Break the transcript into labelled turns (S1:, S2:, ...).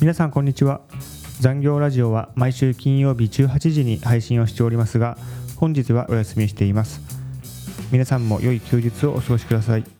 S1: 皆さんこんにちは。残業ラジオは毎週金曜日18時に配信をしておりますが本日はお休みしています。皆さんも良い休日をお過ごしください。